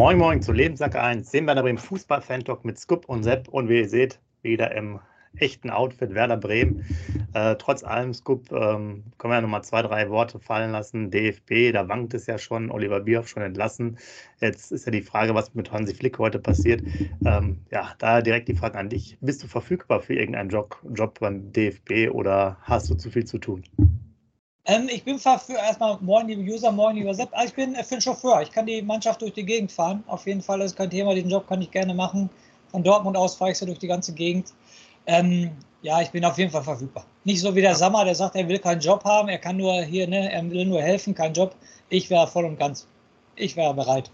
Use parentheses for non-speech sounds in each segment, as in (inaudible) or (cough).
Moin Moin zu Lebenssack 1, dem Werder Bremen Fußball-Fan-Talk mit Scoop und Sepp und wie ihr seht, wieder im echten Outfit Werder Bremen. Äh, trotz allem, Scoop, ähm, können wir ja nochmal zwei, drei Worte fallen lassen. DFB, da wankt es ja schon, Oliver Bierhoff schon entlassen. Jetzt ist ja die Frage, was mit Hansi Flick heute passiert. Ähm, ja, da direkt die Frage an dich. Bist du verfügbar für irgendeinen Job, Job beim DFB oder hast du zu viel zu tun? Ähm, ich bin für erstmal moin liebe User, moin lieber Sepp. Also ich bin für einen Chauffeur. Ich kann die Mannschaft durch die Gegend fahren. Auf jeden Fall ist kein Thema. Diesen Job kann ich gerne machen. Von Dortmund aus fahre ich so durch die ganze Gegend. Ähm, ja, ich bin auf jeden Fall verfügbar. Nicht so wie der Sammer, der sagt, er will keinen Job haben, er kann nur hier, ne, er will nur helfen, kein Job. Ich wäre voll und ganz. Ich wäre bereit.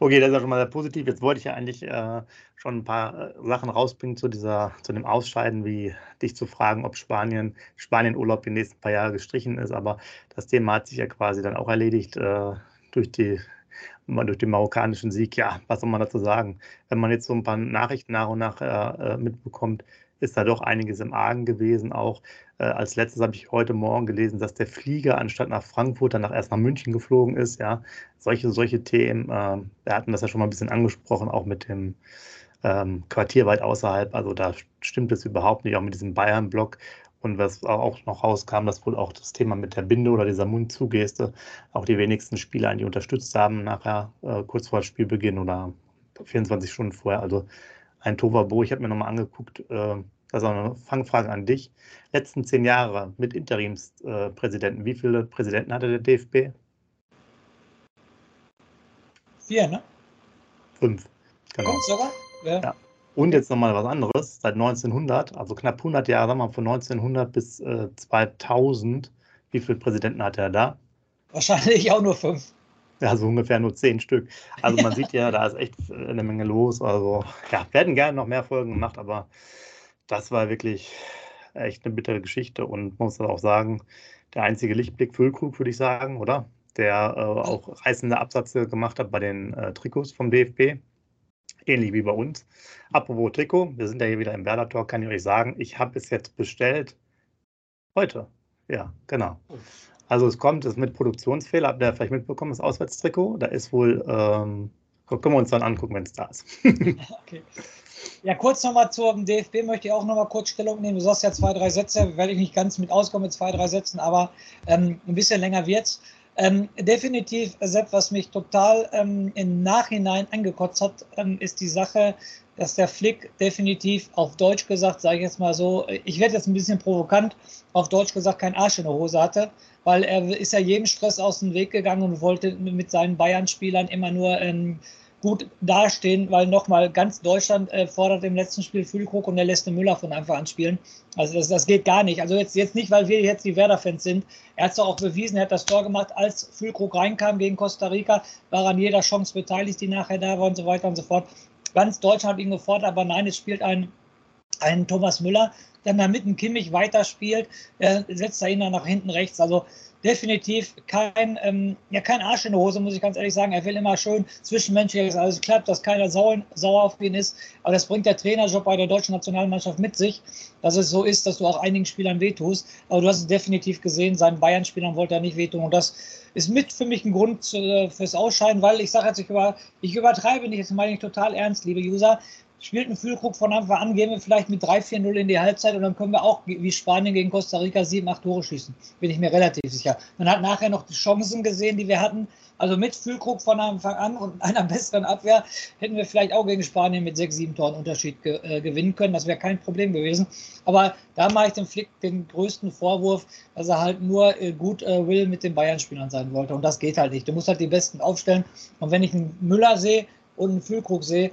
Okay, das ist ja schon mal sehr positiv. Jetzt wollte ich ja eigentlich äh, schon ein paar äh, Sachen rausbringen zu dieser, zu dem Ausscheiden, wie dich zu fragen, ob Spanien, Spanien-Urlaub die nächsten paar Jahre gestrichen ist. Aber das Thema hat sich ja quasi dann auch erledigt äh, durch die durch den marokkanischen Sieg. Ja, was soll man dazu sagen? Wenn man jetzt so ein paar Nachrichten nach und nach äh, äh mitbekommt, ist da doch einiges im Argen gewesen. Auch als letztes habe ich heute Morgen gelesen, dass der Flieger anstatt nach Frankfurt dann erst nach München geflogen ist. Ja, solche, solche Themen. Äh, wir hatten das ja schon mal ein bisschen angesprochen, auch mit dem ähm, Quartier weit außerhalb. Also da stimmt es überhaupt nicht, auch mit diesem Bayern-Block. Und was auch noch rauskam, dass wohl auch das Thema mit der Binde oder dieser Mundzugeste auch die wenigsten Spieler eigentlich unterstützt haben, nachher äh, kurz vor Spielbeginn oder 24 Stunden vorher. Also ein Tovabo, ich habe mir nochmal angeguckt, äh, das ist auch eine Fangfrage an dich. Letzten zehn Jahre mit Interimspräsidenten, wie viele Präsidenten hatte der DFB? Vier, ne? Fünf. Genau. Fünf sogar? Ja. ja. Und jetzt nochmal was anderes. Seit 1900, also knapp 100 Jahre, sagen wir mal von 1900 bis äh, 2000, wie viele Präsidenten hatte er da? Wahrscheinlich auch nur fünf. Ja, so ungefähr nur zehn Stück. Also man (laughs) sieht ja, da ist echt eine Menge los. Also ja, werden gerne noch mehr Folgen gemacht, aber das war wirklich echt eine bittere Geschichte und man muss auch sagen, der einzige Lichtblick Füllkrug, würde ich sagen, oder? Der äh, auch reißende Absätze gemacht hat bei den äh, Trikots vom DFB ähnlich wie bei uns. Apropos Trikot, wir sind ja hier wieder im Werder Talk, kann ich euch sagen, ich habe es jetzt bestellt. Heute. Ja, genau. Also es kommt, es ist mit Produktionsfehler, habt ihr vielleicht mitbekommen, das Auswärtstrikot. Da ist wohl, ähm, können wir uns dann angucken, wenn es da ist. (laughs) okay. (laughs) Ja, kurz nochmal zum DFB möchte ich auch nochmal kurz Stellung nehmen. Du sagst ja zwei, drei Sätze, werde ich nicht ganz mit auskommen mit zwei, drei Sätzen, aber ähm, ein bisschen länger wird's. Ähm, definitiv, Sepp, was mich total ähm, im Nachhinein angekotzt hat, ähm, ist die Sache, dass der Flick definitiv auf Deutsch gesagt, sage ich jetzt mal so, ich werde jetzt ein bisschen provokant, auf Deutsch gesagt kein Arsch in der Hose hatte, weil er ist ja jedem Stress aus dem Weg gegangen und wollte mit seinen Bayern-Spielern immer nur ähm, gut dastehen, weil nochmal ganz Deutschland äh, fordert im letzten Spiel Füllkrug und der lässt den Müller von Anfang an spielen. Also das, das geht gar nicht. Also jetzt, jetzt nicht, weil wir jetzt die Werder-Fans sind. Er hat es auch bewiesen, er hat das Tor gemacht, als Füllkrug reinkam gegen Costa Rica, war an jeder Chance beteiligt, die nachher da war und so weiter und so fort. Ganz Deutschland hat ihn gefordert, aber nein, es spielt ein, ein Thomas Müller, der dann mit dem Kimmich weiterspielt, er setzt er ihn dann nach hinten rechts. Also definitiv kein, ähm, ja, kein Arsch in der Hose, muss ich ganz ehrlich sagen. Er will immer schön zwischenmenschlich, dass alles klappt, dass keiner sauer, sauer auf ihn ist. Aber das bringt der Trainerjob bei der deutschen Nationalmannschaft mit sich, dass es so ist, dass du auch einigen Spielern wehtust. Aber du hast es definitiv gesehen, seinen Bayern-Spielern wollte er nicht wehtun. Und das ist mit für mich ein Grund äh, fürs Ausscheiden, weil ich sage jetzt, ich, über, ich übertreibe nicht, das meine ich total ernst, liebe User spielt ein Füllkrug von Anfang an, gehen wir vielleicht mit 3-4-0 in die Halbzeit und dann können wir auch wie Spanien gegen Costa Rica 7, 8 Tore schießen. Bin ich mir relativ sicher. Man hat nachher noch die Chancen gesehen, die wir hatten. Also mit Füllkrug von Anfang an und (laughs) einer besseren Abwehr hätten wir vielleicht auch gegen Spanien mit sechs, sieben Toren Unterschied ge äh, gewinnen können. Das wäre kein Problem gewesen. Aber da mache ich dem Flick den größten Vorwurf, dass er halt nur äh, gut äh, will mit den Bayern-Spielern sein wollte. Und das geht halt nicht. Du musst halt die Besten aufstellen. Und wenn ich einen Müller sehe und einen Füllkrug sehe,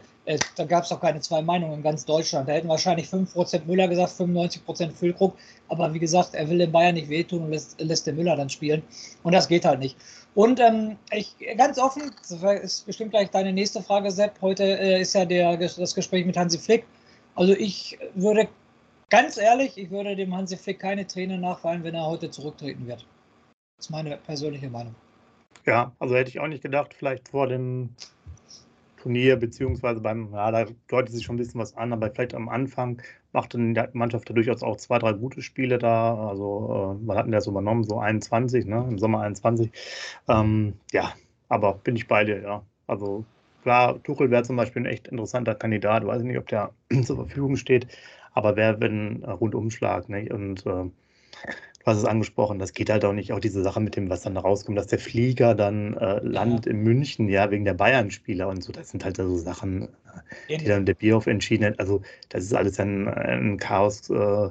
da gab es auch keine zwei Meinungen in ganz Deutschland. Da hätten wahrscheinlich 5% Müller gesagt, 95% Füllkrug. Aber wie gesagt, er will den Bayern nicht wehtun und lässt, lässt den Müller dann spielen. Und das geht halt nicht. Und ähm, ich ganz offen, das ist bestimmt gleich deine nächste Frage, Sepp. Heute äh, ist ja der, das Gespräch mit Hansi Flick. Also ich würde ganz ehrlich, ich würde dem Hansi Flick keine Träne nachfallen, wenn er heute zurücktreten wird. Das ist meine persönliche Meinung. Ja, also hätte ich auch nicht gedacht, vielleicht vor dem Turnier, beziehungsweise beim, ja, da deutet sich schon ein bisschen was an, aber vielleicht am Anfang machte die Mannschaft da durchaus auch zwei, drei gute Spiele da. Also, äh, man hatten das übernommen, so 21, ne, im Sommer 21. Ähm, ja, aber bin ich bei dir, ja. Also, klar, Tuchel wäre zum Beispiel ein echt interessanter Kandidat. Weiß ich nicht, ob der (clears throat) zur Verfügung steht, aber wer, wenn Rundumschlag, ne? Und äh, Du hast es angesprochen, das geht halt auch nicht, auch diese Sache mit dem, was dann da rauskommt, dass der Flieger dann äh, landet ja. in München, ja, wegen der Bayern-Spieler und so. Das sind halt so Sachen, äh, die dann der Bierhoff entschieden hat. Also, das ist alles ein, ein Chaos. Äh,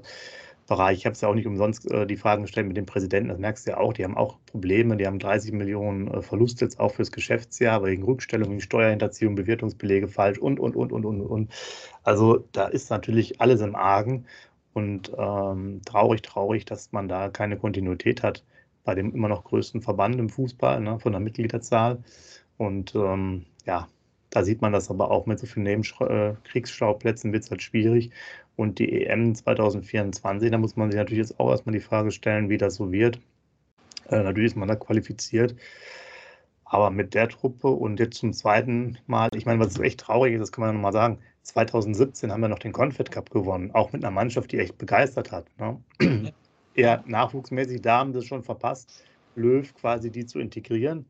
Bereich. Ich habe es ja auch nicht umsonst äh, die Fragen gestellt mit dem Präsidenten, das merkst du ja auch, die haben auch Probleme, die haben 30 Millionen äh, Verlust jetzt auch fürs Geschäftsjahr, wegen Rückstellung, wegen Steuerhinterziehung, Bewertungsbelege falsch und, und, und, und, und, und. Also da ist natürlich alles im Argen und ähm, traurig, traurig, dass man da keine Kontinuität hat bei dem immer noch größten Verband im Fußball, ne, von der Mitgliederzahl. Und ähm, ja, da sieht man das aber auch mit so vielen Nebenkriegsschauplätzen wird es halt schwierig. Und die EM 2024, da muss man sich natürlich jetzt auch erstmal die Frage stellen, wie das so wird. Äh, natürlich ist man da qualifiziert. Aber mit der Truppe und jetzt zum zweiten Mal, ich meine, was echt traurig ist, das kann man nochmal sagen, 2017 haben wir noch den Confed Cup gewonnen, auch mit einer Mannschaft, die echt begeistert hat. Ne? Eher (clears throat) nachwuchsmäßig, da haben sie es schon verpasst, Löw quasi die zu integrieren,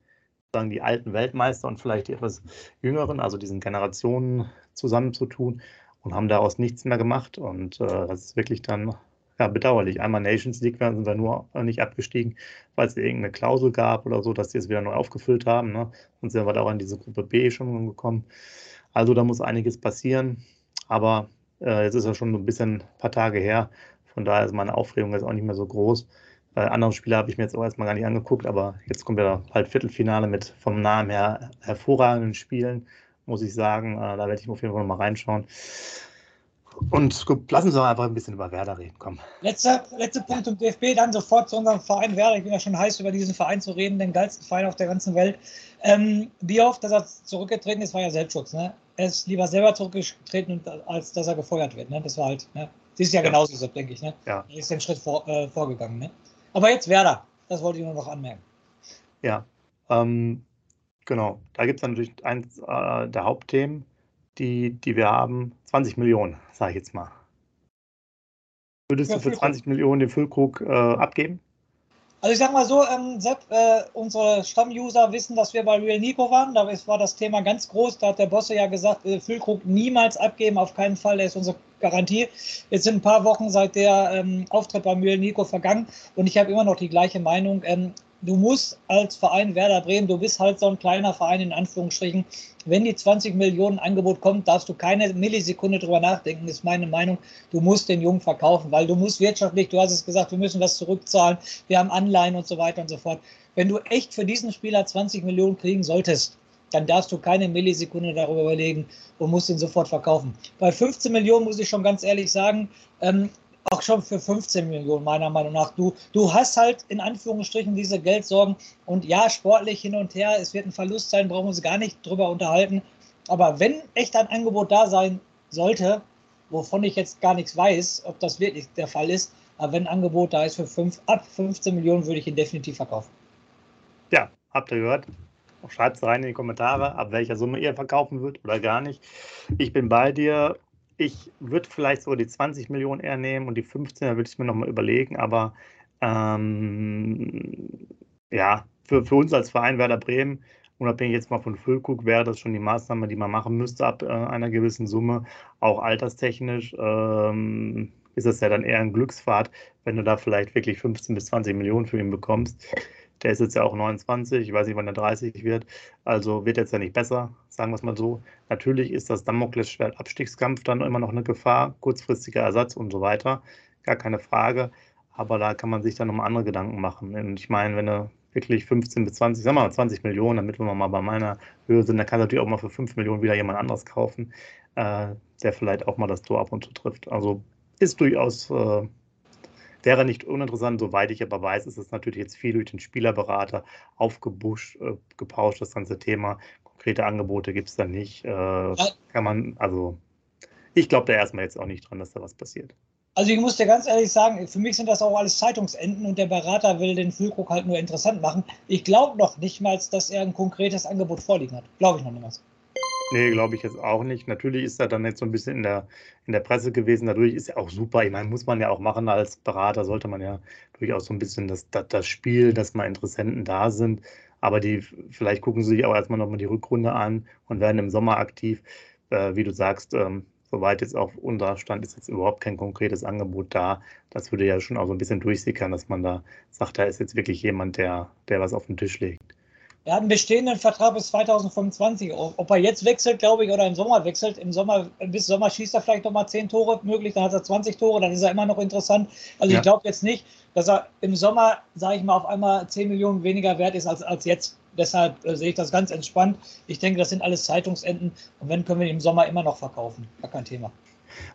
sagen die alten Weltmeister und vielleicht die etwas jüngeren, also diesen Generationen zusammenzutun und haben daraus nichts mehr gemacht. Und äh, das ist wirklich dann ja, bedauerlich. Einmal Nations League sind wir nur nicht abgestiegen, weil es irgendeine Klausel gab oder so, dass sie es wieder neu aufgefüllt haben. Ne? Und sind wir da auch in diese Gruppe B schon gekommen. Also da muss einiges passieren. Aber äh, jetzt ist ja schon ein bisschen ein paar Tage her. Von daher ist meine Aufregung jetzt auch nicht mehr so groß. Äh, andere Spiele habe ich mir jetzt auch erstmal gar nicht angeguckt, aber jetzt kommt ja bald Viertelfinale mit vom Namen her hervorragenden Spielen, muss ich sagen. Äh, da werde ich auf jeden Fall noch mal reinschauen. Und lassen Sie einfach ein bisschen über Werder reden. Komm. Letzter, letzter Punkt zum DFB, dann sofort zu unserem Verein Werder. Ich bin ja schon heiß, über diesen Verein zu reden, den geilsten Verein auf der ganzen Welt. Ähm, wie oft, dass er zurückgetreten ist, war ja Selbstschutz. Ne? Er ist lieber selber zurückgetreten, als dass er gefeuert wird. Ne? Das war halt, ne? das ist ja, ja. genauso so, denke ich. Ne? Ja. Er ist den Schritt vor, äh, vorgegangen. Ne? Aber jetzt Werder, das wollte ich nur noch anmerken. Ja, ähm, genau. Da gibt es natürlich eins äh, der Hauptthemen die, die wir haben, 20 Millionen, sage ich jetzt mal. Würdest ja, du für 20 Millionen den Füllkrug äh, abgeben? Also ich sag mal so, ähm, Sepp, äh, unsere Stammuser wissen, dass wir bei Real Nico waren. Da war das Thema ganz groß. Da hat der Bosse ja gesagt, äh, Füllkrug niemals abgeben, auf keinen Fall. Der ist unsere Garantie. Jetzt sind ein paar Wochen seit der ähm, Auftritt bei Real Nico vergangen und ich habe immer noch die gleiche Meinung. Ähm, du musst als Verein Werder Bremen, du bist halt so ein kleiner Verein in Anführungsstrichen. Wenn die 20 Millionen Angebot kommt, darfst du keine Millisekunde drüber nachdenken, ist meine Meinung. Du musst den Jungen verkaufen, weil du musst wirtschaftlich, du hast es gesagt, wir müssen was zurückzahlen, wir haben Anleihen und so weiter und so fort. Wenn du echt für diesen Spieler 20 Millionen kriegen solltest, dann darfst du keine Millisekunde darüber überlegen und musst ihn sofort verkaufen. Bei 15 Millionen muss ich schon ganz ehrlich sagen, ähm, auch schon für 15 Millionen, meiner Meinung nach. Du, du hast halt in Anführungsstrichen diese Geldsorgen und ja, sportlich hin und her, es wird ein Verlust sein, brauchen wir uns gar nicht drüber unterhalten. Aber wenn echt ein Angebot da sein sollte, wovon ich jetzt gar nichts weiß, ob das wirklich der Fall ist, aber wenn ein Angebot da ist für 5, ab 15 Millionen, würde ich ihn definitiv verkaufen. Ja, habt ihr gehört? Schreibt es rein in die Kommentare, ab welcher Summe ihr verkaufen würdet oder gar nicht. Ich bin bei dir ich würde vielleicht so die 20 Millionen eher nehmen und die 15, da würde ich mir nochmal überlegen, aber ähm, ja, für, für uns als Verein Werder Bremen, unabhängig jetzt mal von Füllkrug, wäre das schon die Maßnahme, die man machen müsste ab äh, einer gewissen Summe, auch alterstechnisch. Ähm, ist es ja dann eher ein Glücksfahrt, wenn du da vielleicht wirklich 15 bis 20 Millionen für ihn bekommst. Der ist jetzt ja auch 29, ich weiß nicht, wann er 30 wird. Also wird jetzt ja nicht besser, sagen wir es mal so. Natürlich ist das Damoklesschwert Abstiegskampf dann immer noch eine Gefahr, kurzfristiger Ersatz und so weiter. Gar keine Frage. Aber da kann man sich dann nochmal andere Gedanken machen. Und ich meine, wenn du wirklich 15 bis 20, sagen wir mal 20 Millionen, damit wir mal bei meiner Höhe sind, dann kann natürlich auch mal für 5 Millionen wieder jemand anderes kaufen, äh, der vielleicht auch mal das Tor ab und zu trifft. Also ist durchaus, äh, wäre nicht uninteressant, soweit ich aber weiß, ist es natürlich jetzt viel durch den Spielerberater aufgebuscht, äh, gepauscht, das ganze Thema. Konkrete Angebote gibt es da nicht. Äh, kann man, also ich glaube da erstmal jetzt auch nicht dran, dass da was passiert. Also ich muss dir ganz ehrlich sagen, für mich sind das auch alles Zeitungsenden und der Berater will den Füllkrug halt nur interessant machen. Ich glaube noch nicht mal, dass er ein konkretes Angebot vorliegen hat. Glaube ich noch nicht mal. Nee, glaube ich jetzt auch nicht. Natürlich ist er dann jetzt so ein bisschen in der, in der Presse gewesen. Dadurch ist er auch super. Ich meine, muss man ja auch machen als Berater, sollte man ja durchaus so ein bisschen das, das, das Spiel, dass mal Interessenten da sind. Aber die, vielleicht gucken sie sich auch erstmal nochmal die Rückrunde an und werden im Sommer aktiv. Äh, wie du sagst, ähm, soweit jetzt auch unser Stand ist jetzt überhaupt kein konkretes Angebot da. Das würde ja schon auch so ein bisschen durchsickern, dass man da sagt, da ist jetzt wirklich jemand, der, der was auf den Tisch legt. Er hat einen bestehenden Vertrag bis 2025. Ob er jetzt wechselt, glaube ich, oder im Sommer wechselt. Im Sommer, bis Sommer schießt er vielleicht nochmal 10 Tore möglich, dann hat er 20 Tore, dann ist er immer noch interessant. Also ja. ich glaube jetzt nicht, dass er im Sommer, sage ich mal, auf einmal 10 Millionen weniger wert ist als, als jetzt. Deshalb äh, sehe ich das ganz entspannt. Ich denke, das sind alles Zeitungsenden und wenn, können wir ihn im Sommer immer noch verkaufen. Gar kein Thema.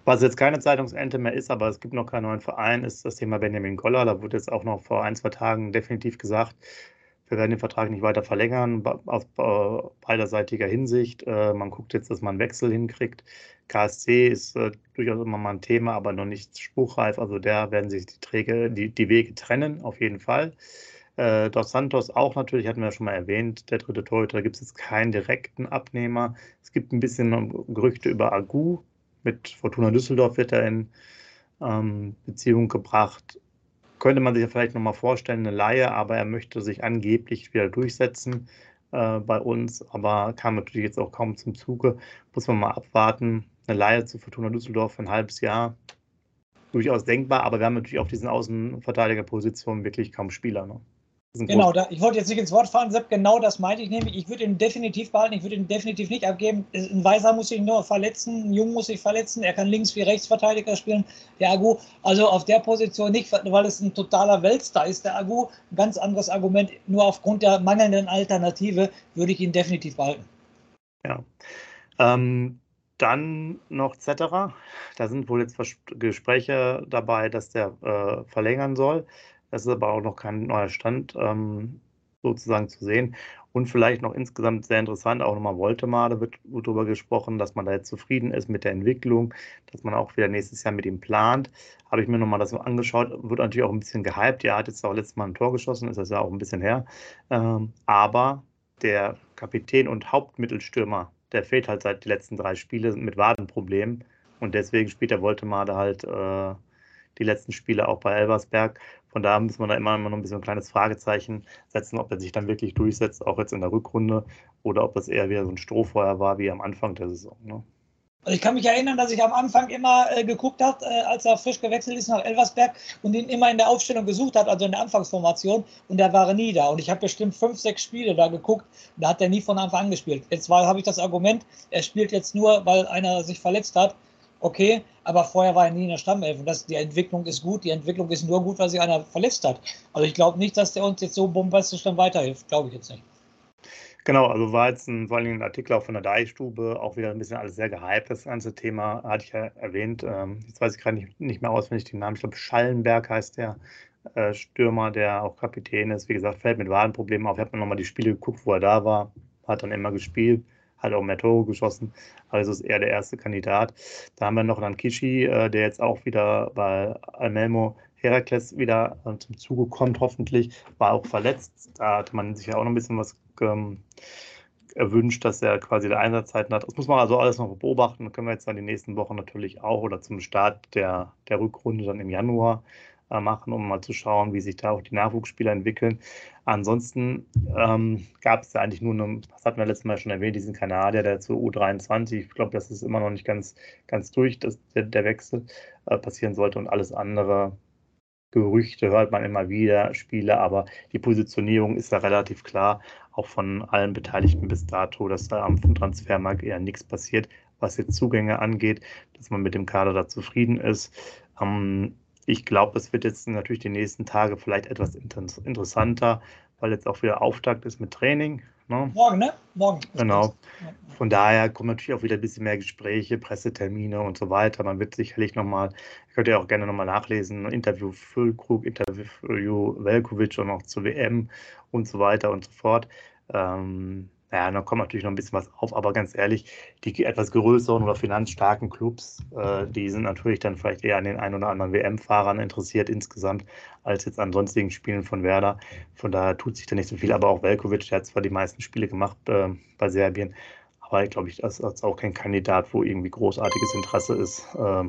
Was jetzt keine Zeitungsente mehr ist, aber es gibt noch keinen neuen Verein, ist das Thema Benjamin Goller. Da wurde jetzt auch noch vor ein, zwei Tagen definitiv gesagt, wir werden den Vertrag nicht weiter verlängern, aus beiderseitiger Hinsicht. Äh, man guckt jetzt, dass man einen Wechsel hinkriegt. KSC ist äh, durchaus immer mal ein Thema, aber noch nicht spruchreif. Also da werden sich die, Träge, die, die Wege trennen, auf jeden Fall. Äh, Dos Santos auch natürlich, hatten wir ja schon mal erwähnt, der dritte Torhüter, da gibt es jetzt keinen direkten Abnehmer. Es gibt ein bisschen Gerüchte über Agu. Mit Fortuna Düsseldorf wird er in ähm, Beziehung gebracht könnte man sich ja vielleicht nochmal vorstellen, eine Laie, aber er möchte sich angeblich wieder durchsetzen äh, bei uns, aber kam natürlich jetzt auch kaum zum Zuge. Muss man mal abwarten. Eine Laie zu Fortuna Düsseldorf für ein halbes Jahr. Durchaus denkbar, aber wir haben natürlich auf diesen Außenverteidigerpositionen wirklich kaum Spieler. Ne? Genau, da, ich wollte jetzt nicht ins Wort fallen, Sepp, genau das meinte ich nämlich. Ich würde ihn definitiv behalten, ich würde ihn definitiv nicht abgeben. Ein Weiser muss sich nur verletzen, ein Jung muss sich verletzen, er kann links wie Rechtsverteidiger spielen, der Agu. Also auf der Position nicht, weil es ein totaler Weltstar ist, der Agu. Ein ganz anderes Argument, nur aufgrund der mangelnden Alternative würde ich ihn definitiv behalten. Ja. Ähm, dann noch Zetterer. Da sind wohl jetzt Gespräche dabei, dass der äh, verlängern soll. Das ist aber auch noch kein neuer Stand ähm, sozusagen zu sehen. Und vielleicht noch insgesamt sehr interessant, auch nochmal Voltemar, da wird, wird darüber gesprochen, dass man da jetzt zufrieden ist mit der Entwicklung, dass man auch wieder nächstes Jahr mit ihm plant. Habe ich mir nochmal das angeschaut, wird natürlich auch ein bisschen gehypt. Ja, hat jetzt auch letztes Mal ein Tor geschossen, ist das ja auch ein bisschen her. Ähm, aber der Kapitän und Hauptmittelstürmer, der fehlt halt seit den letzten drei Spielen mit Wadenproblemen. Und deswegen spielt der Voltemade halt äh, die letzten Spiele auch bei Elversberg. Von daher muss man da immer, immer noch ein bisschen ein kleines Fragezeichen setzen, ob er sich dann wirklich durchsetzt, auch jetzt in der Rückrunde, oder ob das eher wieder so ein Strohfeuer war wie am Anfang der Saison. Ne? Also ich kann mich erinnern, dass ich am Anfang immer äh, geguckt habe, äh, als er frisch gewechselt ist nach Elversberg und ihn immer in der Aufstellung gesucht hat, also in der Anfangsformation, und der war nie da. Und ich habe bestimmt fünf, sechs Spiele da geguckt, da hat er nie von Anfang an gespielt. Jetzt habe ich das Argument, er spielt jetzt nur, weil einer sich verletzt hat okay, aber vorher war er nie in der Stammelf. Und das, die Entwicklung ist gut. Die Entwicklung ist nur gut, weil sich einer verletzt hat. Also ich glaube nicht, dass der uns jetzt so bombastisch dann weiterhilft. Glaube ich jetzt nicht. Genau, also war jetzt ein, vor allem ein Artikel auch von der Deichstube, auch wieder ein bisschen alles sehr gehypt, das ganze Thema, hatte ich ja erwähnt. Ähm, jetzt weiß ich gerade nicht, nicht mehr auswendig den Namen. Ich glaube, Schallenberg heißt der äh, Stürmer, der auch Kapitän ist. Wie gesagt, fällt mit Wadenproblemen auf. Ich habe mir nochmal die Spiele geguckt, wo er da war, hat dann immer gespielt hat auch mehr Tore geschossen, also ist eher der erste Kandidat. Da haben wir noch dann Kishi, äh, der jetzt auch wieder bei Almelmo Herakles wieder äh, zum Zuge kommt, hoffentlich, war auch verletzt. Da hatte man sich ja auch noch ein bisschen was ähm, erwünscht, dass er quasi der Einsatzzeiten hat. Das muss man also alles noch beobachten. Das können wir jetzt dann die nächsten Wochen natürlich auch oder zum Start der, der Rückrunde dann im Januar machen, um mal zu schauen, wie sich da auch die Nachwuchsspieler entwickeln. Ansonsten ähm, gab es ja eigentlich nur, eine, das hatten wir letztes Mal schon erwähnt, diesen Kanadier, der zur U23, ich glaube, das ist immer noch nicht ganz, ganz durch, dass der, der Wechsel äh, passieren sollte und alles andere Gerüchte hört man immer wieder, Spiele, aber die Positionierung ist da relativ klar, auch von allen Beteiligten bis dato, dass da am Transfermarkt eher nichts passiert, was jetzt Zugänge angeht, dass man mit dem Kader da zufrieden ist. Ähm, ich glaube, es wird jetzt natürlich die nächsten Tage vielleicht etwas interessanter, weil jetzt auch wieder Auftakt ist mit Training. Ne? Morgen, ne? Morgen. Genau. Von daher kommen natürlich auch wieder ein bisschen mehr Gespräche, Pressetermine und so weiter. Man wird sicherlich nochmal, könnt ihr auch gerne nochmal nachlesen, Interview Füllkrug, Interview Velkovic und auch zur WM und so weiter und so fort. Ähm, ja, dann kommt natürlich noch ein bisschen was auf, aber ganz ehrlich, die etwas größeren oder finanzstarken Clubs, äh, die sind natürlich dann vielleicht eher an den ein oder anderen WM-Fahrern interessiert insgesamt, als jetzt an sonstigen Spielen von Werder. Von daher tut sich da nicht so viel, aber auch Velkovic, der hat zwar die meisten Spiele gemacht äh, bei Serbien, aber ich glaube, das ist auch kein Kandidat, wo irgendwie großartiges Interesse ist. Äh,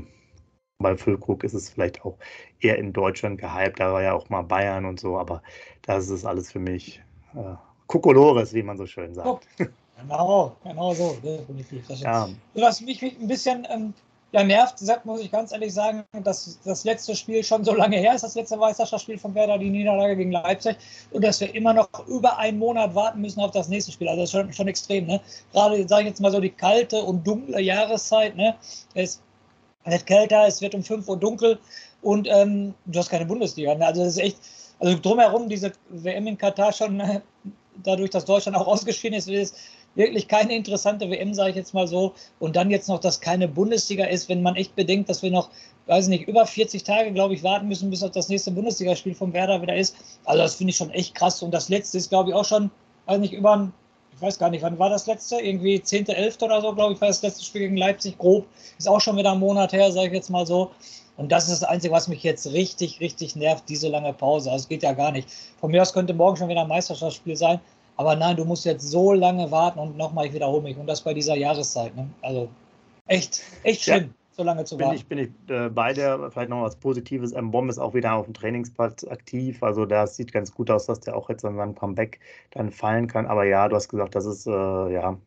bei Füllkrug ist es vielleicht auch eher in Deutschland gehypt, da war ja auch mal Bayern und so, aber das ist alles für mich äh, Kokolores, wie man so schön sagt. Genau, genau so, definitiv. Ja. Was mich ein bisschen ähm, ja, nervt, sagt, muss ich ganz ehrlich sagen, dass das letzte Spiel schon so lange her ist, das letzte Meisterschaftsspiel von Werder, die Niederlage gegen Leipzig, und dass wir immer noch über einen Monat warten müssen auf das nächste Spiel. Also das ist schon, schon extrem. Ne? Gerade, sage ich jetzt mal so, die kalte und dunkle Jahreszeit. Ne? Es wird kälter, es wird um 5 Uhr dunkel und ähm, du hast keine Bundesliga. Ne? Also das ist echt, also drumherum, diese WM in Katar schon? (laughs) dadurch, dass Deutschland auch (laughs) ausgeschieden ist, ist wirklich keine interessante WM, sage ich jetzt mal so. Und dann jetzt noch, dass keine Bundesliga ist, wenn man echt bedenkt, dass wir noch, weiß nicht, über 40 Tage, glaube ich, warten müssen, bis das nächste Bundesligaspiel von Werder wieder ist. Also das finde ich schon echt krass. Und das letzte ist, glaube ich, auch schon, weiß nicht, über ein, ich weiß gar nicht, wann war das letzte? Irgendwie 10., 11. oder so, glaube ich, war das letzte Spiel gegen Leipzig grob. Ist auch schon wieder ein Monat her, sage ich jetzt mal so. Und das ist das Einzige, was mich jetzt richtig, richtig nervt, diese lange Pause. Also es geht ja gar nicht. Von mir aus könnte morgen schon wieder ein Meisterschaftsspiel sein. Aber nein, du musst jetzt so lange warten und nochmal, ich wiederhole mich. Und das bei dieser Jahreszeit. Ne? Also echt, echt schlimm. Ja so lange zu bin warten. Ich, bin ich äh, bei der, vielleicht noch was Positives. M. Bomb ist auch wieder auf dem Trainingsplatz aktiv. Also das sieht ganz gut aus, dass der auch jetzt an seinem Comeback dann fallen kann. Aber ja, du hast gesagt, das ist äh, ja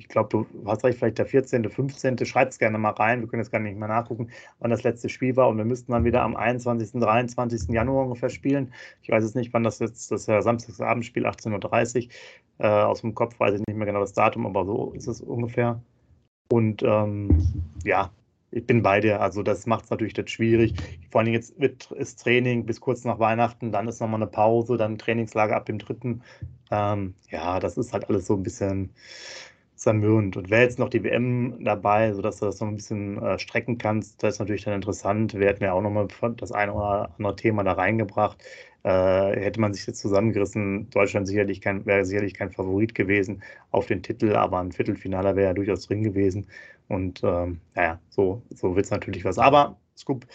ich glaube, du hast recht, vielleicht der 14., 15. Schreibt es gerne mal rein. Wir können jetzt gar nicht mehr nachgucken, wann das letzte Spiel war. Und wir müssten dann wieder am 21., 23. Januar ungefähr spielen. Ich weiß jetzt nicht, wann das jetzt, das ist ja Samstagsabendspiel, 18.30 Uhr. Äh, aus dem Kopf weiß ich nicht mehr genau das Datum, aber so ist es ungefähr. Und ähm, ja, ich bin bei dir. Also das macht es natürlich jetzt schwierig. Vor allem jetzt wird, ist Training bis kurz nach Weihnachten, dann ist nochmal eine Pause, dann Trainingslager ab dem dritten. Ähm, ja, das ist halt alles so ein bisschen zermürbend. Und wäre jetzt noch die WM dabei, sodass du das noch ein bisschen äh, strecken kannst, das ist natürlich dann interessant. Wir hätten ja auch nochmal das eine oder andere Thema da reingebracht. Äh, hätte man sich jetzt zusammengerissen, Deutschland sicherlich kein, wäre sicherlich kein Favorit gewesen auf den Titel, aber ein Viertelfinaler wäre ja durchaus drin gewesen. Und ähm, naja, so, so wird es natürlich was. Aber Scoop,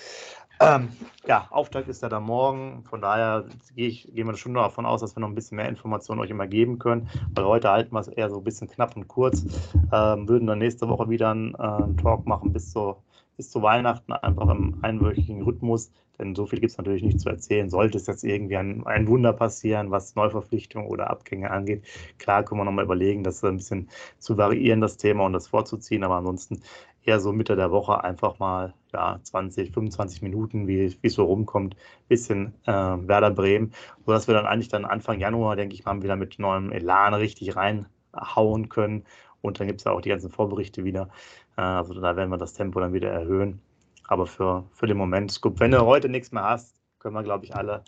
ähm, ja, Auftakt ist ja dann morgen. Von daher gehe ich, gehen wir schon davon aus, dass wir noch ein bisschen mehr Informationen euch immer geben können. Weil heute halten wir es eher so ein bisschen knapp und kurz. Ähm, würden dann nächste Woche wieder einen, äh, Talk machen bis, zur, bis zu Weihnachten, einfach im einwöchigen Rhythmus. Denn so viel gibt es natürlich nicht zu erzählen. Sollte es jetzt irgendwie ein, ein Wunder passieren, was Neuverpflichtungen oder Abgänge angeht, klar können wir nochmal überlegen, das ein bisschen zu variieren, das Thema und das vorzuziehen. Aber ansonsten eher so Mitte der Woche einfach mal ja, 20, 25 Minuten, wie es so rumkommt, bisschen äh, Werder Bremen, sodass wir dann eigentlich dann Anfang Januar, denke ich mal, wieder mit neuem Elan richtig reinhauen können. Und dann gibt es ja auch die ganzen Vorberichte wieder. Äh, also da werden wir das Tempo dann wieder erhöhen. Aber für, für den Moment, gut, wenn du heute nichts mehr hast, können wir, glaube ich, alle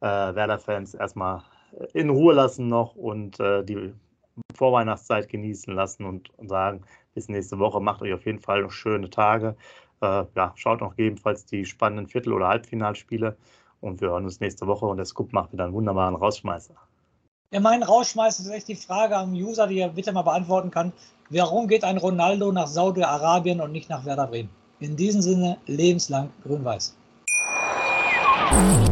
äh, Werder-Fans erstmal in Ruhe lassen noch und äh, die Vorweihnachtszeit genießen lassen und, und sagen, bis nächste Woche. Macht euch auf jeden Fall noch schöne Tage. Äh, ja, schaut noch gegebenenfalls die spannenden Viertel- oder Halbfinalspiele. Und wir hören uns nächste Woche und der Scoop macht wieder einen wunderbaren Rausschmeißer. Ja, mein Rausschmeißer ist echt die Frage am User, die er bitte mal beantworten kann. Warum geht ein Ronaldo nach Saudi-Arabien und nicht nach Werder Bremen? In diesem Sinne lebenslang grün-weiß.